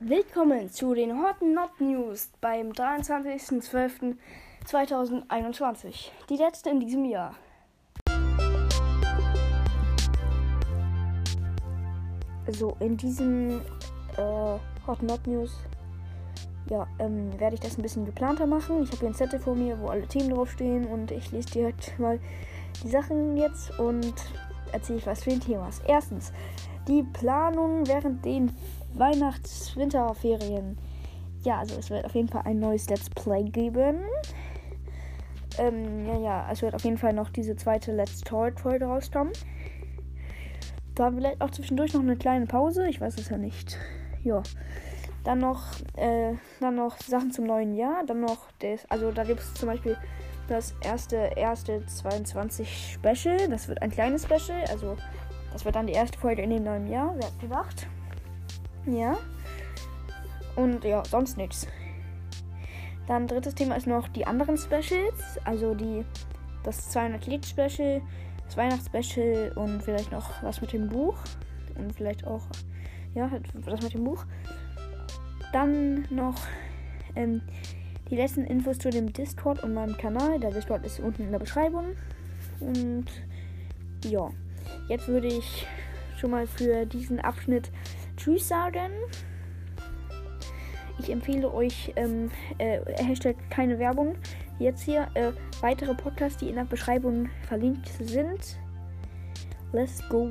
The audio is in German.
Willkommen zu den Hot Not News beim 23.12.2021. Die letzte in diesem Jahr. So, in diesem äh, Hot Not News ja, ähm, werde ich das ein bisschen geplanter machen. Ich habe hier ein Zettel vor mir, wo alle Themen draufstehen und ich lese dir heute mal die Sachen jetzt und erzähle ich was für ein Thema. Erstens, die Planung während den Weihnachts-Winterferien. Ja, also es wird auf jeden Fall ein neues Let's Play geben. Ähm, ja, ja, es wird auf jeden Fall noch diese zweite Let's Talk-Folge rauskommen. Da vielleicht auch zwischendurch noch eine kleine Pause. Ich weiß es ja nicht. Ja. Dann noch, äh, dann noch Sachen zum neuen Jahr. Dann noch das, also da gibt es zum Beispiel das erste, erste 22 Special. Das wird ein kleines Special. Also das wird dann die erste Folge in dem neuen Jahr. Wer hat gedacht? Ja. Und ja, sonst nichts. Dann drittes Thema ist noch die anderen Specials. Also die, das 200 Lied Special, das Weihnachtsspecial und vielleicht noch was mit dem Buch. Und vielleicht auch, ja, halt das mit dem Buch. Dann noch ähm, die letzten Infos zu dem Discord und meinem Kanal. Der Discord ist unten in der Beschreibung. Und ja, jetzt würde ich schon mal für diesen Abschnitt Tschüss sagen. Ich empfehle euch, ähm, äh, Hashtag keine Werbung. Jetzt hier äh, weitere Podcasts, die in der Beschreibung verlinkt sind. Let's go.